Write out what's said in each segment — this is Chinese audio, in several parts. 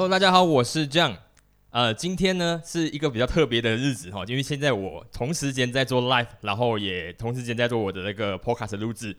Hello，大家好，我是 John。呃，今天呢是一个比较特别的日子哈，因为现在我同时间在做 live，然后也同时间在做我的那个 podcast 录制。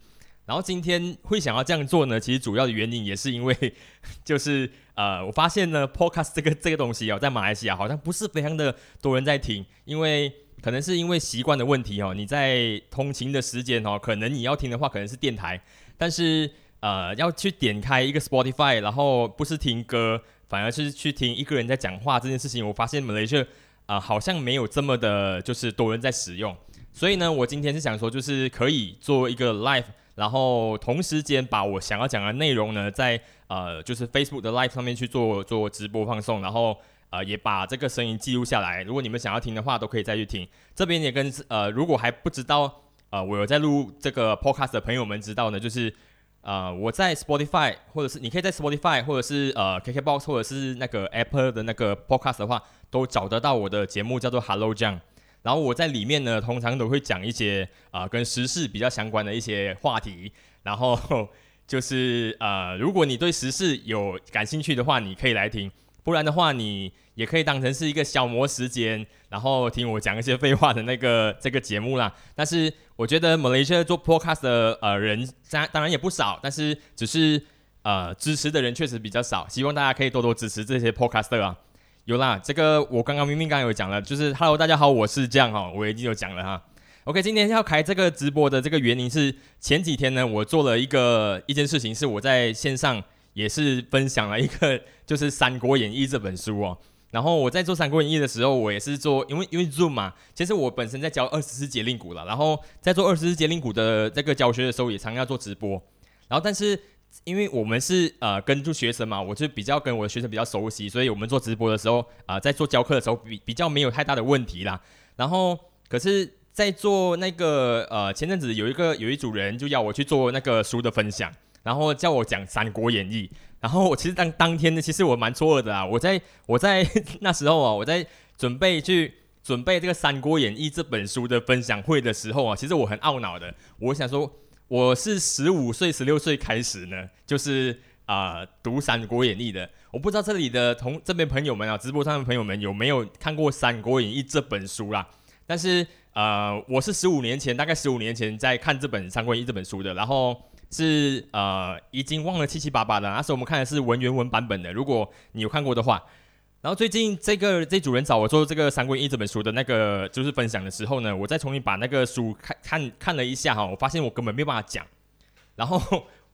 然后今天会想要这样做呢，其实主要的原因也是因为，就是呃，我发现呢，podcast 这个这个东西哦，在马来西亚好像不是非常的多人在听，因为可能是因为习惯的问题哦，你在通勤的时间哦，可能你要听的话可能是电台，但是呃，要去点开一个 Spotify，然后不是听歌，反而是去听一个人在讲话这件事情，我发现马来西亚啊好像没有这么的，就是多人在使用，所以呢，我今天是想说，就是可以做一个 live。然后同时间把我想要讲的内容呢，在呃就是 Facebook 的 Live 上面去做做直播放送，然后呃也把这个声音记录下来。如果你们想要听的话，都可以再去听。这边也跟呃如果还不知道呃我有在录这个 Podcast 的朋友们知道呢，就是呃我在 Spotify 或者是你可以在 Spotify 或者是呃 KKBox 或者是那个 Apple 的那个 Podcast 的话，都找得到我的节目叫做 Hello John。然后我在里面呢，通常都会讲一些啊跟时事比较相关的一些话题。然后 就是呃，如果你对时事有感兴趣的话，你可以来听；不然的话，你也可以当成是一个消磨时间，然后听我讲一些废话的那个这个节目啦。但是我觉得马来西亚做 podcast 的呃人，当当然也不少，但是只是呃支持的人确实比较少。希望大家可以多多支持这些 podcaster 啊。有啦，这个我刚刚明明刚刚有讲了，就是 Hello，大家好，我是这样哈，我已经有讲了哈。OK，今天要开这个直播的这个原因是前几天呢，我做了一个一件事情，是我在线上也是分享了一个就是《三国演义》这本书哦。然后我在做《三国演义》的时候，我也是做，因为因为 Zoom 嘛，其实我本身在教二十四节令鼓了，然后在做二十四节令鼓的这个教学的时候，也常要做直播。然后但是。因为我们是呃跟住学生嘛，我就比较跟我的学生比较熟悉，所以我们做直播的时候啊，在做教课的时候比比较没有太大的问题啦。然后可是，在做那个呃前阵子有一个有一组人就要我去做那个书的分享，然后叫我讲《三国演义》，然后我其实当当天呢，其实我蛮错的啊。我在 我在那时候啊，我在准备去准备这个《三国演义》这本书的分享会的时候啊，其实我很懊恼的，我想说。我是十五岁、十六岁开始呢，就是啊读《三国演义》的。我不知道这里的同这边朋友们啊，直播上的朋友们有没有看过《三国演义》这本书啦？但是呃，我是十五年前，大概十五年前在看这本《三国演义》这本书的，然后是呃已经忘了七七八八了。那时候我们看的是文言文版本的，如果你有看过的话。然后最近这个这主人找我做这个《三国演义》这本书的那个就是分享的时候呢，我再重新把那个书看看看了一下哈，我发现我根本没有办法讲。然后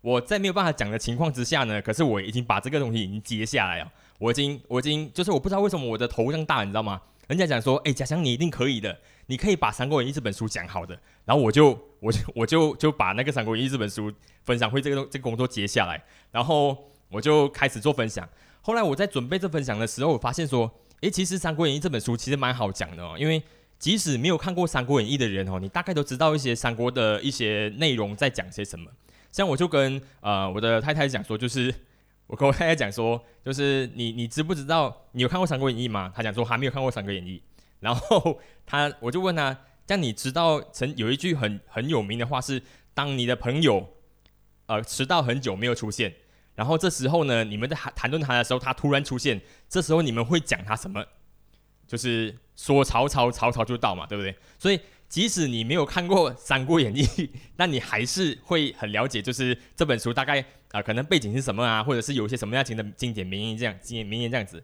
我在没有办法讲的情况之下呢，可是我已经把这个东西已经接下来了。我已经我已经就是我不知道为什么我的头这样大，你知道吗？人家讲说，哎，贾祥你一定可以的，你可以把《三国演义》这本书讲好的。然后我就我就 我就就把那个《三国演义》这本书分享会这个这个工作接下来，然后我就开始做分享。后来我在准备这分享的时候，我发现说，诶，其实《三国演义》这本书其实蛮好讲的哦，因为即使没有看过《三国演义》的人哦，你大概都知道一些三国的一些内容在讲些什么。像我就跟呃我的太太讲说，就是 我跟我太太讲说，就是你你知不知道你有看过《三国演义》吗？她讲说还没有看过《三国演义》，然后他我就问他，像你知道曾有一句很很有名的话是，当你的朋友呃迟到很久没有出现。然后这时候呢，你们在谈谈论他的时候，他突然出现，这时候你们会讲他什么？就是说曹操，曹操就到嘛，对不对？所以即使你没有看过《三国演义》，那你还是会很了解，就是这本书大概啊，可能背景是什么啊，或者是有一些什么样型的经典名言这样，经典名言这样子。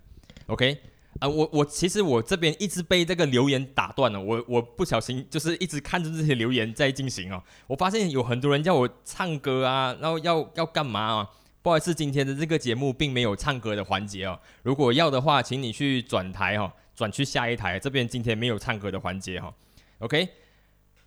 OK，啊，我我其实我这边一直被这个留言打断了，我我不小心就是一直看着这些留言在进行哦，我发现有很多人叫我唱歌啊，然后要要干嘛啊？不好意思，今天的这个节目并没有唱歌的环节哦。如果要的话，请你去转台哦，转去下一台。这边今天没有唱歌的环节哈。OK，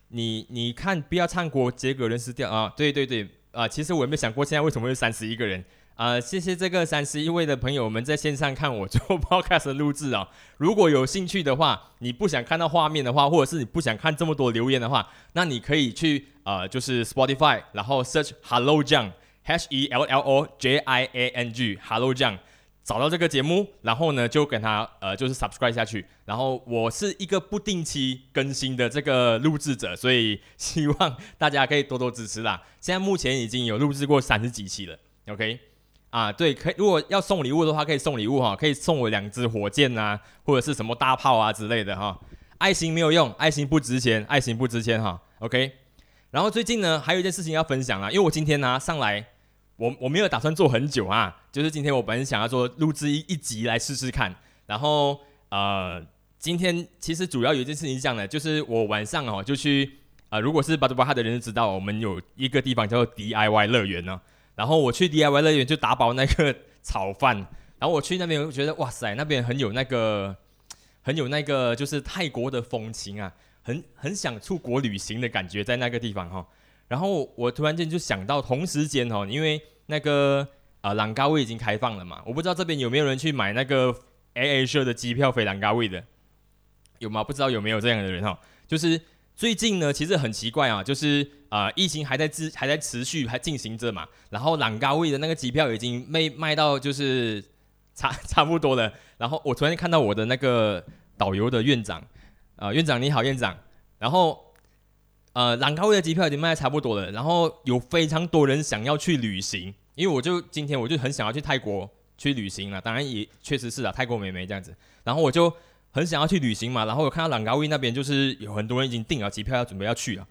你你看，不要唱过杰哥人失掉啊！对对对啊，其实我也没想过现在为什么会三十一个人啊。谢谢这个三十一位的朋友们在线上看我做 Podcast 录制啊。如果有兴趣的话，你不想看到画面的话，或者是你不想看这么多留言的话，那你可以去呃，就是 Spotify，然后 search Hello John。H E L L O J I A N G，Hello Jiang，，找到这个节目，然后呢就跟他呃就是 subscribe 下去。然后我是一个不定期更新的这个录制者，所以 希望大家可以多多支持啦。现在目前已经有录制过三十几期了，OK。啊，对，可以如果要送礼物的话，可以送礼物哈，可以送我两支火箭呐，或者是什么大炮啊之类的哈。爱心没有用，爱心不值钱，爱心不值钱哈。OK，然后最近呢，还有一件事情要分享啊，因为我今天呢上来，我我没有打算做很久啊，就是今天我本想要做录制一一集来试试看，然后呃，今天其实主要有一件事情是这样的，就是我晚上哦就去啊，如果是巴德巴哈的人知道，我们有一个地方叫做 DIY 乐园呢，然后我去 DIY 乐园就打包那个 炒饭，然后我去那边我觉得哇塞，那边很有那个。很有那个就是泰国的风情啊，很很想出国旅行的感觉在那个地方哈。然后我突然间就想到，同时间哈，因为那个啊朗高威已经开放了嘛，我不知道这边有没有人去买那个 A A 社的机票飞朗高威的，有吗？不知道有没有这样的人哈。就是最近呢，其实很奇怪啊，就是啊疫情还在持还在持续还进行着嘛，然后朗高威的那个机票已经卖卖到就是。差 差不多了，然后我突然看到我的那个导游的院长，啊，院长你好，院长。然后，呃，兰高威的机票已经卖的差不多了，然后有非常多人想要去旅行，因为我就今天我就很想要去泰国去旅行了，当然也确实是啊，泰国美眉这样子。然后我就很想要去旅行嘛，然后我看到兰高威那边就是有很多人已经订了机票要准备要去了，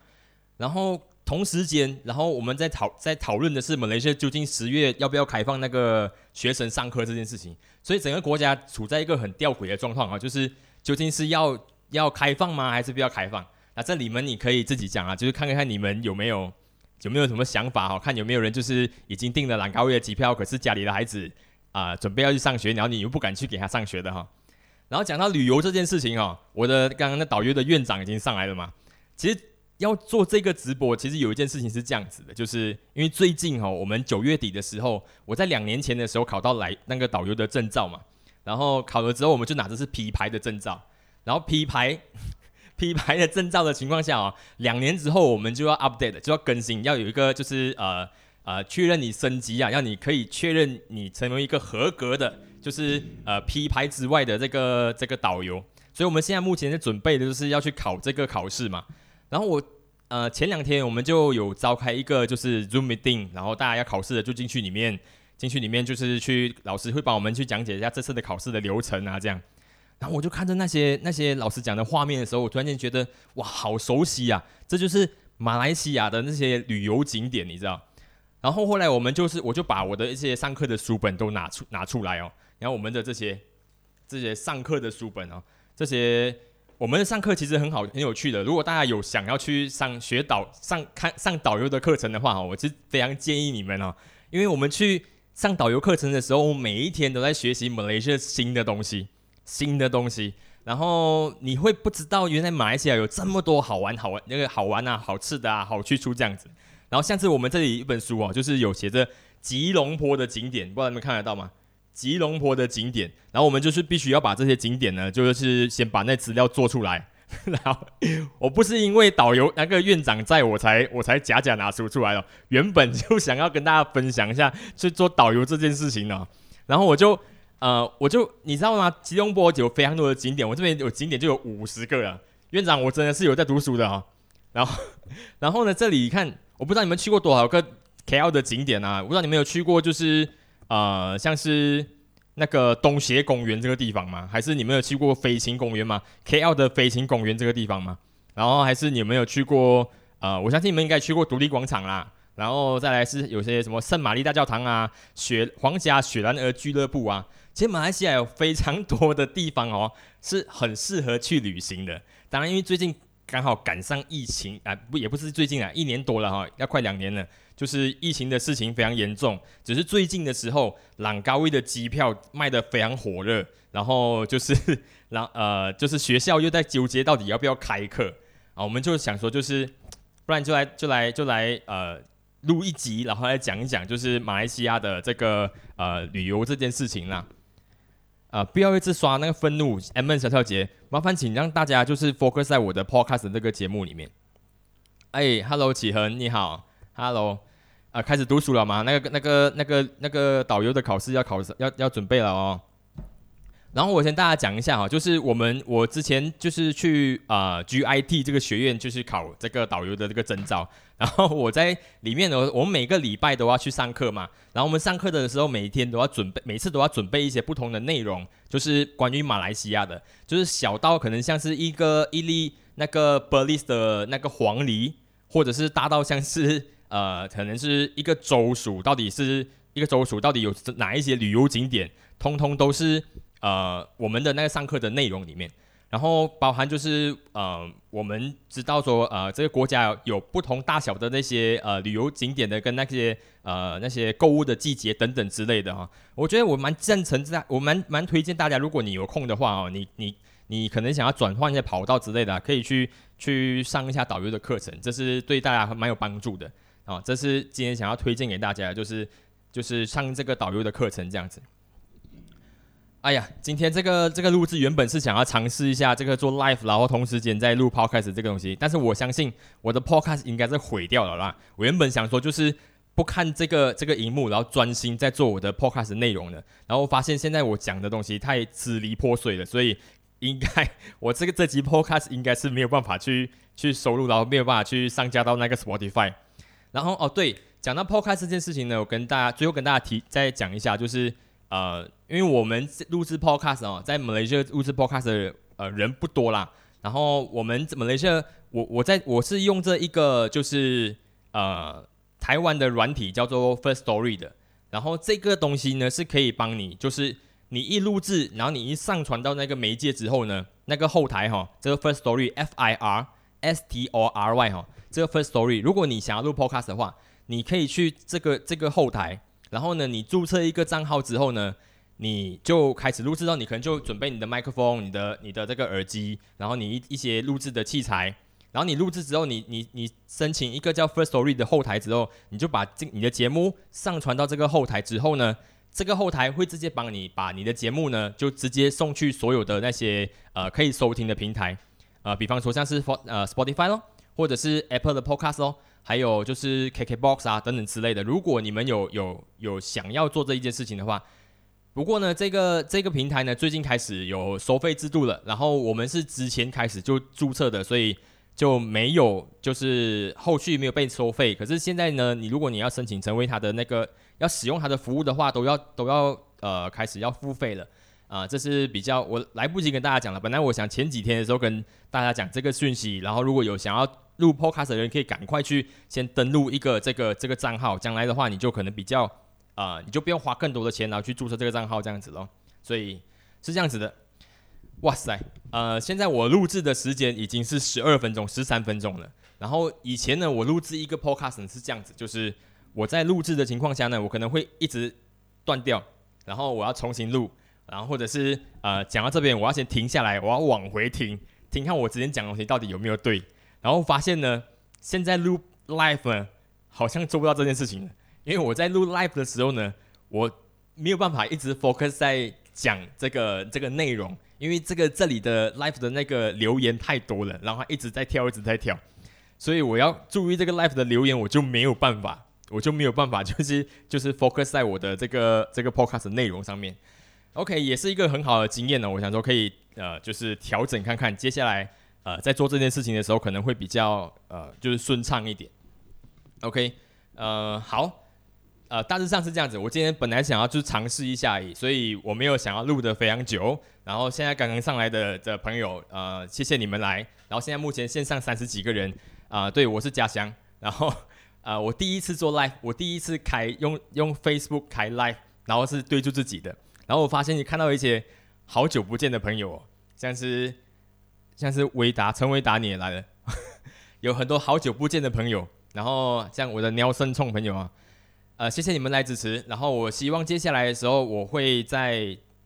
然后。同时间，然后我们在讨在讨论的是马来西亚究竟十月要不要开放那个学生上课这件事情，所以整个国家处在一个很吊诡的状况啊，就是究竟是要要开放吗，还是不要开放？那这里面你可以自己讲啊，就是看看你们有没有有没有什么想法哈，看有没有人就是已经订了兰高威的机票，可是家里的孩子啊准备要去上学，然后你又不敢去给他上学的哈。然后讲到旅游这件事情哦，我的刚刚那导游的院长已经上来了嘛，其实。要做这个直播，其实有一件事情是这样子的，就是因为最近哈，我们九月底的时候，我在两年前的时候考到来那个导游的证照嘛，然后考了之后，我们就拿的是皮牌的证照，然后皮牌 皮牌的证照的情况下啊，两年之后我们就要 update，就要更新，要有一个就是呃呃确认你升级啊，让你可以确认你成为一个合格的，就是呃 P 牌之外的这个这个导游，所以我们现在目前在准备的就是要去考这个考试嘛。然后我呃前两天我们就有召开一个就是 Zoom meeting，然后大家要考试的就进去里面，进去里面就是去老师会帮我们去讲解一下这次的考试的流程啊这样。然后我就看着那些那些老师讲的画面的时候，我突然间觉得哇好熟悉啊，这就是马来西亚的那些旅游景点，你知道？然后后来我们就是我就把我的一些上课的书本都拿出拿出来哦，然后我们的这些这些上课的书本哦，这些。我们的上课其实很好，很有趣的。如果大家有想要去上学导上看上导游的课程的话，哈，我是非常建议你们哦，因为我们去上导游课程的时候，每一天都在学习马来西亚新的东西，新的东西。然后你会不知道，原来马来西亚有这么多好玩、好玩那个好玩啊、好吃的啊、好去处这样子。然后像是我们这里一本书哦，就是有写着吉隆坡的景点，不知道你们看得到吗？吉隆坡的景点，然后我们就是必须要把这些景点呢，就是先把那资料做出来。然后我不是因为导游那个院长在我才我才假假拿书出来的，原本就想要跟大家分享一下去做导游这件事情呢。然后我就呃我就你知道吗？吉隆坡有非常多的景点，我这边有景点就有五十个了。院长，我真的是有在读书的啊。然后然后呢，这里看我不知道你们去过多少个 KL 的景点啊？我不知道你们有去过就是。呃，像是那个东协公园这个地方吗？还是你们有去过飞行公园吗？KL 的飞行公园这个地方吗？然后还是你们有去过？呃，我相信你们应该去过独立广场啦。然后再来是有些什么圣玛丽大教堂啊，雪皇家雪兰莪俱乐部啊。其实马来西亚有非常多的地方哦，是很适合去旅行的。当然，因为最近刚好赶上疫情啊，不也不是最近啊，一年多了哈，要快两年了。就是疫情的事情非常严重，只是最近的时候，朗高威的机票卖得非常火热，然后就是，然呃，就是学校又在纠结到底要不要开课啊，我们就想说，就是不然就来就来就来呃录一集，然后来讲一讲，就是马来西亚的这个呃旅游这件事情啦，啊，不要一直刷那个愤怒 M N 小跳节，麻烦请让大家就是 focus 在我的 podcast 这个节目里面。哎，Hello 启恒，你好。Hello，啊，开始读书了吗？那个、那个、那个、那个导游的考试要考要要准备了哦。然后我先大家讲一下哈，就是我们我之前就是去啊 GIT 这个学院，就是考这个导游的这个证照。然后我在里面呢，我们每个礼拜都要去上课嘛。然后我们上课的时候，每天都要准备，每次都要准备一些不同的内容，就是关于马来西亚的，就是小到可能像是一个一粒那个 b e r l i s 的那个黄梨，或者是大到像是呃，可能是一个州属，到底是一个州属到底有哪一些旅游景点，通通都是。呃，我们的那个上课的内容里面，然后包含就是呃，我们知道说呃，这个国家有不同大小的那些呃旅游景点的跟那些呃那些购物的季节等等之类的哈。我觉得我蛮赞成在，我蛮蛮推荐大家，如果你有空的话哦，你你你可能想要转换一下跑道之类的，可以去去上一下导游的课程，这是对大家蛮有帮助的啊。这是今天想要推荐给大家，就是就是上这个导游的课程这样子。哎呀，今天这个这个录制原本是想要尝试一下这个做 live，然后同时间在录 podcast 这个东西，但是我相信我的 podcast 应该是毁掉了啦。我原本想说就是不看这个这个荧幕，然后专心在做我的 podcast 内容的，然后发现现在我讲的东西太支离破碎了，所以应该我这个这集 podcast 应该是没有办法去去收录，然后没有办法去上架到那个 Spotify。然后哦对，讲到 podcast 这件事情呢，我跟大家最后跟大家提再讲一下，就是。呃，因为我们录制 podcast 哦，在马来西亚录制 podcast 的呃人不多啦。然后我们马来西亚，我我在我是用这一个就是呃台湾的软体叫做 First Story 的。然后这个东西呢是可以帮你，就是你一录制，然后你一上传到那个媒介之后呢，那个后台哈，这个 First Story F I R S T O R Y 哈，这个 First Story，如果你想要录 podcast 的话，你可以去这个这个后台。然后呢，你注册一个账号之后呢，你就开始录制到，你可能就准备你的麦克风、你的你的这个耳机，然后你一一些录制的器材，然后你录制之后，你你你申请一个叫 First Story 的后台之后，你就把这你的节目上传到这个后台之后呢，这个后台会直接帮你把你的节目呢，就直接送去所有的那些呃可以收听的平台，呃，比方说像是呃 Spotify 咯，或者是 Apple 的 Podcast 哦。还有就是 KKBOX 啊等等之类的，如果你们有有有想要做这一件事情的话，不过呢，这个这个平台呢最近开始有收费制度了，然后我们是之前开始就注册的，所以就没有就是后续没有被收费。可是现在呢，你如果你要申请成为他的那个要使用他的服务的话，都要都要呃开始要付费了啊，这是比较我来不及跟大家讲了。本来我想前几天的时候跟大家讲这个讯息，然后如果有想要。录 Podcast 的人可以赶快去先登录一个这个这个账号，将来的话你就可能比较啊，你就不用花更多的钱然后去注册这个账号这样子咯。所以是这样子的。哇塞，呃，现在我录制的时间已经是十二分钟、十三分钟了。然后以前呢，我录制一个 Podcast 是这样子，就是我在录制的情况下呢，我可能会一直断掉，然后我要重新录，然后或者是呃讲到这边，我要先停下来，我要往回听，听看我之前讲的东西到底有没有对。然后发现呢，现在录 live 呢，好像做不到这件事情了。因为我在录 live 的时候呢，我没有办法一直 focus 在讲这个这个内容，因为这个这里的 live 的那个留言太多了，然后一直在跳，一直在跳，所以我要注意这个 live 的留言，我就没有办法，我就没有办法，就是就是 focus 在我的这个这个 podcast 内容上面。OK，也是一个很好的经验呢。我想说可以呃，就是调整看看接下来。呃，在做这件事情的时候，可能会比较呃，就是顺畅一点。OK，呃，好，呃，大致上是这样子。我今天本来想要就是尝试一下而已，所以我没有想要录的非常久。然后现在刚刚上来的的朋友，呃，谢谢你们来。然后现在目前线上三十几个人，啊，对我是家乡。然后，呃，我第一次做 live，我第一次开用用 Facebook 开 live，然后是对住自己的。然后我发现你看到一些好久不见的朋友，像是。像是维达陈维达你也来了，有很多好久不见的朋友，然后像我的鸟声冲朋友啊，呃，谢谢你们来支持。然后我希望接下来的时候，我会在，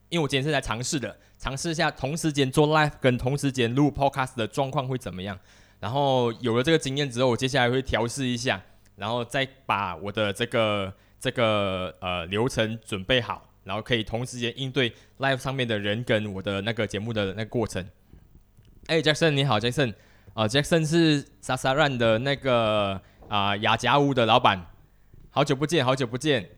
因为我今天是来尝试的，尝试一下同时间做 live 跟同时间录 podcast 的状况会怎么样。然后有了这个经验之后，我接下来会调试一下，然后再把我的这个这个呃流程准备好，然后可以同时间应对 live 上面的人跟我的那个节目的那个过程。哎，Jackson，你好，Jackson，啊，Jackson 是莎莎兰的那个啊雅家屋的老板，好久不见，好久不见，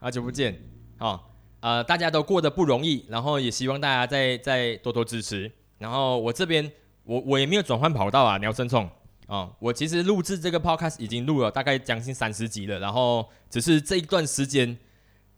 好久不见，哦，呃，大家都过得不容易，然后也希望大家再再多多支持。然后我这边，我我也没有转换跑道啊，鸟生虫啊，我其实录制这个 podcast 已经录了大概将近三十集了，然后只是这一段时间，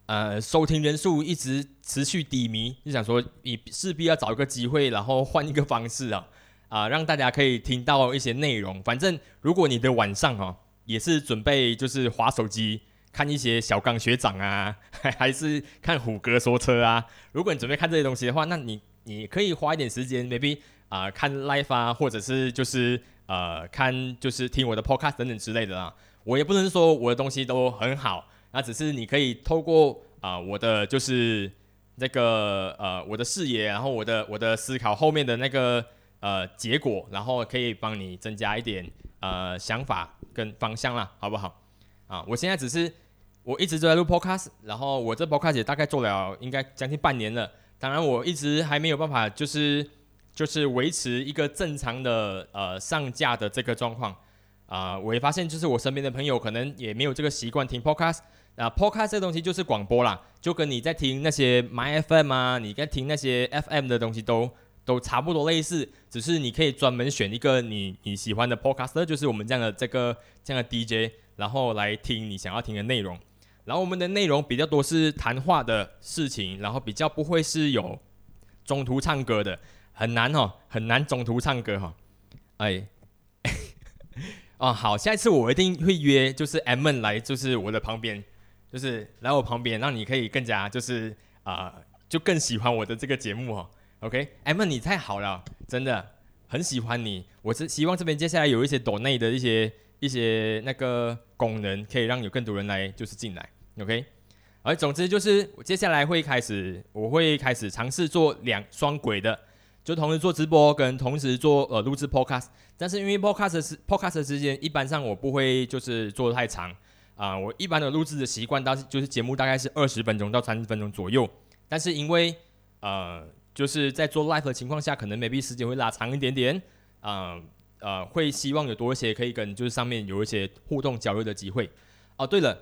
呃，收听人数一直持续低迷，就想说你势必要找一个机会，然后换一个方式啊，啊，让大家可以听到一些内容。反正如果你的晚上哦也是准备就是划手机。看一些小刚学长啊，还是看虎哥说车啊。如果你准备看这些东西的话，那你你可以花一点时间，maybe 啊看 live 啊，或者是就是呃看就是听我的 podcast 等等之类的啦。我也不能说我的东西都很好，那只是你可以透过啊我的就是那个呃我的视野，然后我的我的思考后面的那个呃结果，然后可以帮你增加一点呃想法跟方向啦，好不好？啊，我现在只是。我一直都在录 podcast，然后我这 podcast 也大概做了应该将近半年了。当然，我一直还没有办法，就是就是维持一个正常的呃上架的这个状况啊。我也发现，就是我身边的朋友可能也没有这个习惯听 podcast 啊。podcast 这东西就是广播啦，就跟你在听那些 my FM 啊，你在听那些 FM 的东西都都差不多类似，只是你可以专门选一个你你喜欢的 podcast，就是我们这样的这个这样的 DJ，然后来听你想要听的内容。然后我们的内容比较多是谈话的事情，然后比较不会是有中途唱歌的，很难哦，很难中途唱歌哈。哎，哦好，下一次我一定会约，就是 M 来，就是我的旁边，就是来我旁边，让你可以更加就是啊，就更喜欢我的这个节目哦。OK，M 你太好了，真的很喜欢你。我是希望这边接下来有一些岛内的一些。一些那个功能可以让有更多人来就是进来，OK，而总之就是接下来会开始，我会开始尝试做两双轨的，就同时做直播跟同时做呃录制 Podcast，但是因为 Podcast 是 Podcast 的时间一般上我不会就是做的太长啊，我一般的录制的习惯到就是节目大概是二十分钟到三十分钟左右，但是因为呃就是在做 live 的情况下，可能 maybe 时间会拉长一点点，啊。呃，会希望有多一些可以跟就是上面有一些互动交流的机会。哦，对了，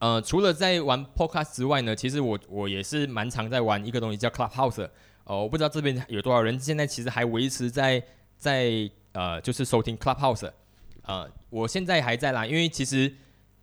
呃，除了在玩 Podcast 之外呢，其实我我也是蛮常在玩一个东西叫 Clubhouse。哦，我不知道这边有多少人现在其实还维持在在呃就是收听 Clubhouse。呃，我现在还在啦，因为其实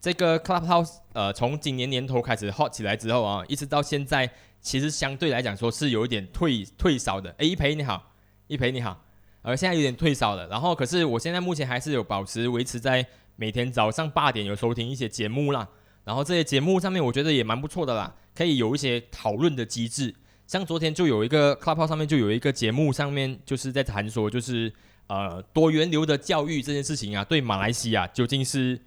这个 Clubhouse 呃从今年年头开始 hot 起来之后啊，一直到现在，其实相对来讲说是有一点退退烧的。哎，一培你好，一培你好。呃现在有点退烧了，然后可是我现在目前还是有保持维持在每天早上八点有收听一些节目啦，然后这些节目上面我觉得也蛮不错的啦，可以有一些讨论的机制，像昨天就有一个 Clubhouse 上面就有一个节目上面就是在谈说就是呃多元流的教育这件事情啊，对马来西亚究竟是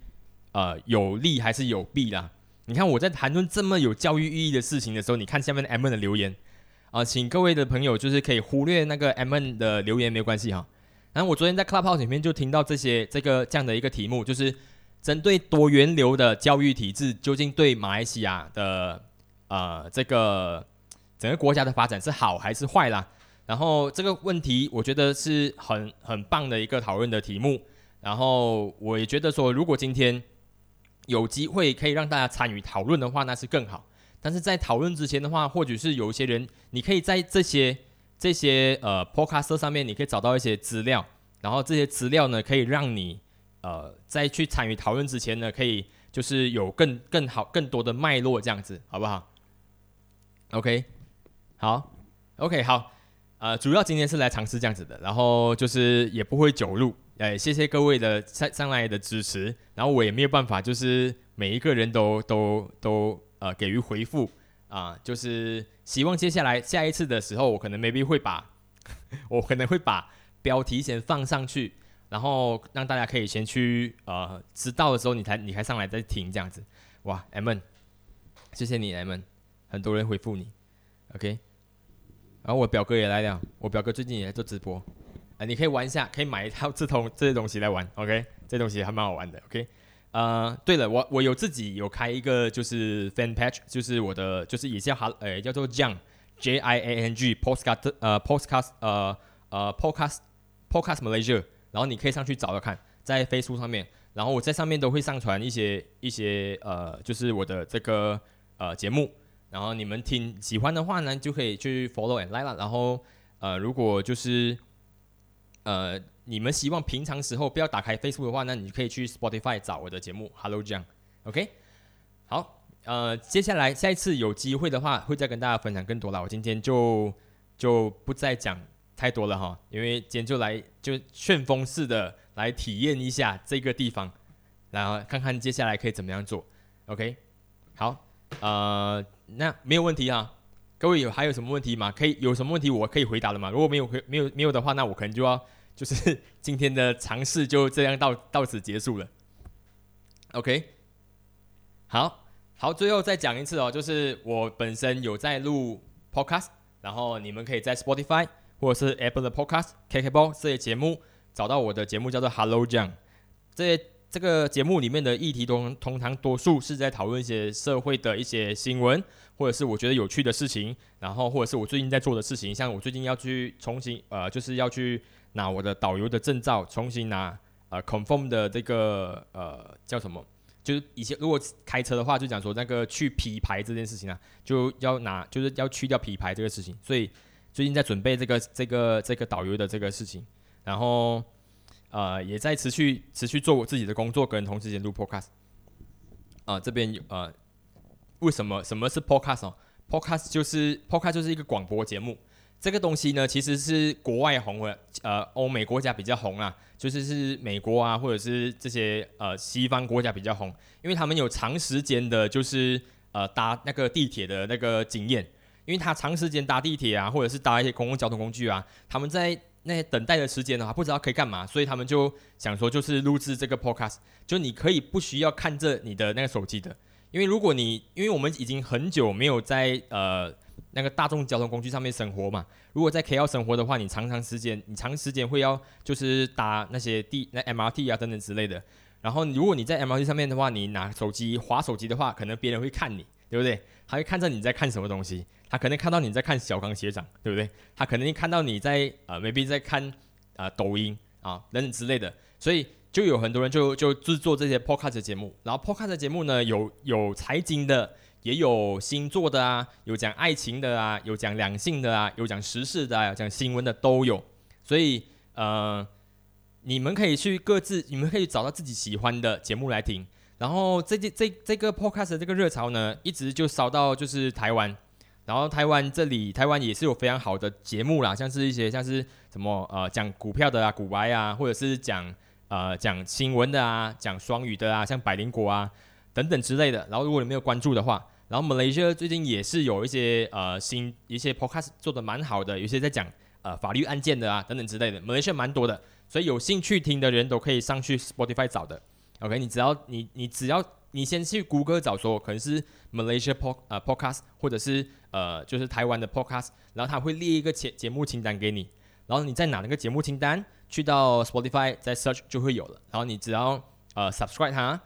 呃有利还是有弊啦？你看我在谈论这么有教育意义的事情的时候，你看下面的 M 的留言。啊，请各位的朋友就是可以忽略那个 M N 的留言，没有关系哈。然后我昨天在 Clubhouse 里面就听到这些这个这样的一个题目，就是针对多元流的教育体制，究竟对马来西亚的呃这个整个国家的发展是好还是坏啦？然后这个问题我觉得是很很棒的一个讨论的题目。然后我也觉得说，如果今天有机会可以让大家参与讨论的话，那是更好。但是在讨论之前的话，或许是有一些人，你可以在这些这些呃 podcast 上面，你可以找到一些资料，然后这些资料呢，可以让你呃在去参与讨论之前呢，可以就是有更更好更多的脉络这样子，好不好？OK，好，OK 好，呃，主要今天是来尝试这样子的，然后就是也不会久录，哎，谢谢各位的上上来的支持，然后我也没有办法，就是每一个人都都都。呃，给予回复啊，就是希望接下来下一次的时候，我可能 maybe 会把，我可能会把标题先放上去，然后让大家可以先去呃知道的时候，你才你才上来再听这样子。哇，M，谢谢你，M，很多人回复你，OK。然后我表哥也来了，我表哥最近也在做直播，啊，你可以玩一下，可以买一套这通这些东西来玩，OK，这东西还蛮好玩的，OK。呃，对了，我我有自己有开一个就是 fan page，就是我的就是也叫哈，呃，叫做 Jiang J I A N G Postcard 呃 Postcard 呃呃 Podcast Podcast Malaysia，然后你可以上去找找看，在 Facebook 上面，然后我在上面都会上传一些一些呃，就是我的这个呃节目，然后你们听喜欢的话呢，就可以去 follow and like 了。然后呃，如果就是呃你们希望平常时候不要打开 Facebook 的话呢，你可以去 Spotify 找我的节目 Hello 这样，OK？好，呃，接下来下一次有机会的话，会再跟大家分享更多了。我今天就就不再讲太多了哈，因为今天就来就旋风式的来体验一下这个地方，然后看看接下来可以怎么样做，OK？好，呃，那没有问题啊。各位有还有什么问题吗？可以有什么问题我可以回答的吗？如果没有回没有没有的话，那我可能就要就是 今天的尝试就这样到到此结束了。OK，好好，最后再讲一次哦，就是我本身有在录 Podcast，然后你们可以在 Spotify 或者是 Apple 的 Podcast、KKBox 这些节目找到我的节目叫做 Hello 酱。这些这个节目里面的议题通通常多数是在讨论一些社会的一些新闻。或者是我觉得有趣的事情，然后或者是我最近在做的事情，像我最近要去重新呃，就是要去拿我的导游的证照，重新拿呃 confirm 的这个呃叫什么？就是以前如果开车的话，就讲说那个去皮牌这件事情啊，就要拿就是要去掉皮牌这个事情，所以最近在准备这个这个这个导游的这个事情，然后呃也在持续持续做我自己的工作，跟同时间录 podcast 啊这边有呃。为什么什么是 podcast 哦？podcast 就是 podcast 就是一个广播节目。这个东西呢，其实是国外红的，呃，欧美国家比较红啊，就是是美国啊，或者是这些呃西方国家比较红，因为他们有长时间的，就是呃搭那个地铁的那个经验，因为他长时间搭地铁啊，或者是搭一些公共交通工具啊，他们在那些等待的时间的话，不知道可以干嘛，所以他们就想说，就是录制这个 podcast，就你可以不需要看着你的那个手机的。因为如果你，因为我们已经很久没有在呃那个大众交通工具上面生活嘛，如果在 KL 生活的话，你长长时间，你长时间会要就是搭那些地那 MRT 啊等等之类的。然后如果你在 MRT 上面的话，你拿手机划手机的话，可能别人会看你，对不对？他会看着你在看什么东西，他可能看到你在看小刚学长，对不对？他可能看到你在呃 maybe 在看啊抖音啊等等之类的，所以。就有很多人就就制作这些 podcast 节目，然后 podcast 节目呢有有财经的，也有星座的啊，有讲爱情的啊，有讲两性的啊，有讲时事的啊，讲新闻的都有。所以呃，你们可以去各自，你们可以找到自己喜欢的节目来听。然后这这这这个 podcast 这个热潮呢，一直就烧到就是台湾，然后台湾这里台湾也是有非常好的节目啦，像是一些像是什么呃讲股票的啊，股白啊，或者是讲。呃，讲新闻的啊，讲双语的啊，像百灵果啊等等之类的。然后如果你没有关注的话，然后 Malaysia 最近也是有一些呃新一些 podcast 做的蛮好的，有些在讲呃法律案件的啊等等之类的，Malaysia 蛮多的。所以有兴趣听的人都可以上去 Spotify 找的。OK，你只要你你只要你先去谷歌找说可能是 Malaysia pod 呃 podcast 或者是呃就是台湾的 podcast，然后他会列一个节节目清单给你，然后你再拿那个节目清单。去到 Spotify 再 search 就会有了，然后你只要呃 subscribe 它，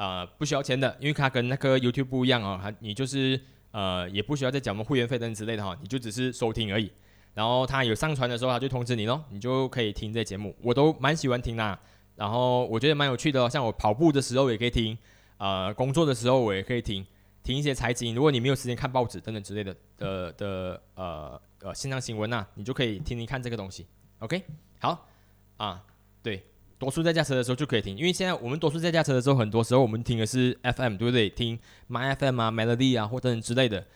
呃不需要钱的，因为它跟那个 YouTube 不一样哦，它你就是呃也不需要再缴什么会员费等之类的哈，你就只是收听而已。然后它有上传的时候，它就通知你咯，你就可以听这节目，我都蛮喜欢听啦。然后我觉得蛮有趣的，像我跑步的时候也可以听，呃工作的时候我也可以听，听一些财经。如果你没有时间看报纸等等之类的的的呃呃线上新闻呐，你就可以听听看这个东西。OK，好。啊，对，多数在驾车的时候就可以听，因为现在我们多数在驾车的时候，很多时候我们听的是 FM，对不对？听 My FM 啊，Melody 啊，或者之类的。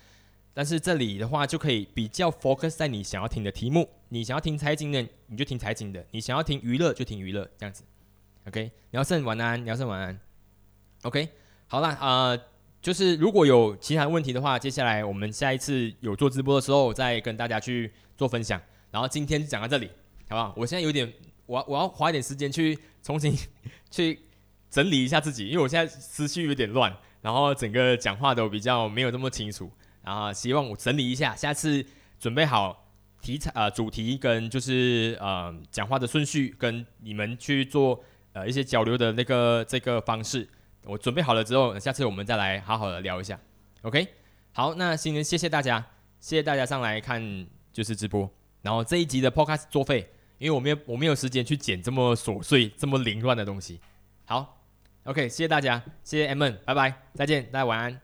但是这里的话，就可以比较 focus 在你想要听的题目。你想要听财经的，你就听财经的；你想要听娱乐，就听娱乐，这样子。OK，姚胜晚安，姚胜晚安。OK，好了，啊，就是如果有其他问题的话，接下来我们下一次有做直播的时候，再跟大家去做分享。然后今天就讲到这里，好不好？我现在有点。我我要花一点时间去重新 去整理一下自己，因为我现在思绪有点乱，然后整个讲话都比较没有那么清楚，然后希望我整理一下，下次准备好题材呃主题跟就是呃讲话的顺序跟你们去做呃一些交流的那个这个方式，我准备好了之后，下次我们再来好好的聊一下，OK？好，那新年谢谢大家，谢谢大家上来看就是直播，然后这一集的 Podcast 作废。因为我没有我没有时间去剪这么琐碎、这么凌乱的东西。好，OK，谢谢大家，谢谢 M，拜拜，再见，大家晚安。